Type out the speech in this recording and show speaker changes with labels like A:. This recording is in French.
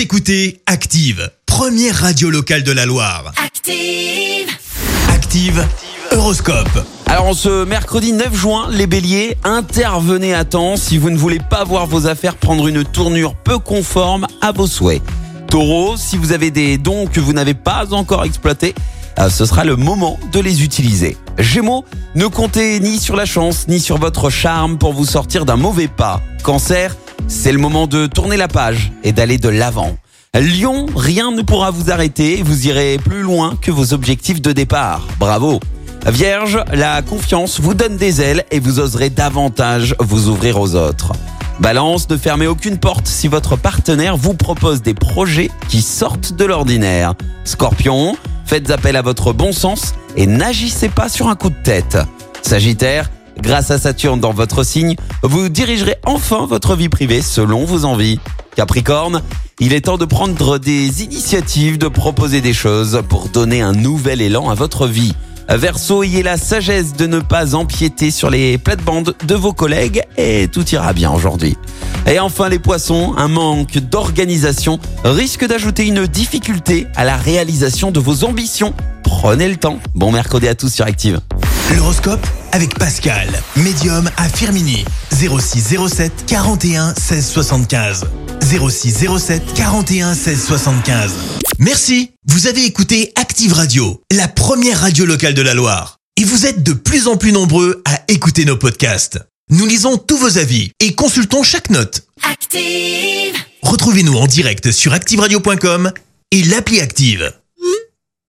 A: Vous écoutez Active, première radio locale de la Loire.
B: Active.
A: Active, Horoscope.
C: Alors en ce mercredi 9 juin, les béliers, intervenez à temps si vous ne voulez pas voir vos affaires prendre une tournure peu conforme à vos souhaits. Taureau, si vous avez des dons que vous n'avez pas encore exploités, euh, ce sera le moment de les utiliser. Gémeaux, ne comptez ni sur la chance ni sur votre charme pour vous sortir d'un mauvais pas. Cancer, c'est le moment de tourner la page et d'aller de l'avant. Lion, rien ne pourra vous arrêter, vous irez plus loin que vos objectifs de départ. Bravo. Vierge, la confiance vous donne des ailes et vous oserez davantage vous ouvrir aux autres. Balance, ne fermez aucune porte si votre partenaire vous propose des projets qui sortent de l'ordinaire. Scorpion, faites appel à votre bon sens et n'agissez pas sur un coup de tête. Sagittaire, grâce à Saturne dans votre signe, vous dirigerez enfin votre vie privée selon vos envies. Capricorne, il est temps de prendre des initiatives, de proposer des choses pour donner un nouvel élan à votre vie. Verseau, ayez la sagesse de ne pas empiéter sur les plates-bandes de vos collègues et tout ira bien aujourd'hui. Et enfin les poissons, un manque d'organisation risque d'ajouter une difficulté à la réalisation de vos ambitions. Prenez le temps. Bon mercredi à tous sur Active.
A: L'horoscope avec Pascal, médium à Firmini. 06 07 41 16 75. 06 07 41 16 75. Merci. Vous avez écouté Active Radio, la première radio locale de la Loire. Et vous êtes de plus en plus nombreux à écouter nos podcasts. Nous lisons tous vos avis et consultons chaque note.
B: Active.
A: Retrouvez-nous en direct sur activeradio.com et l'appli Active.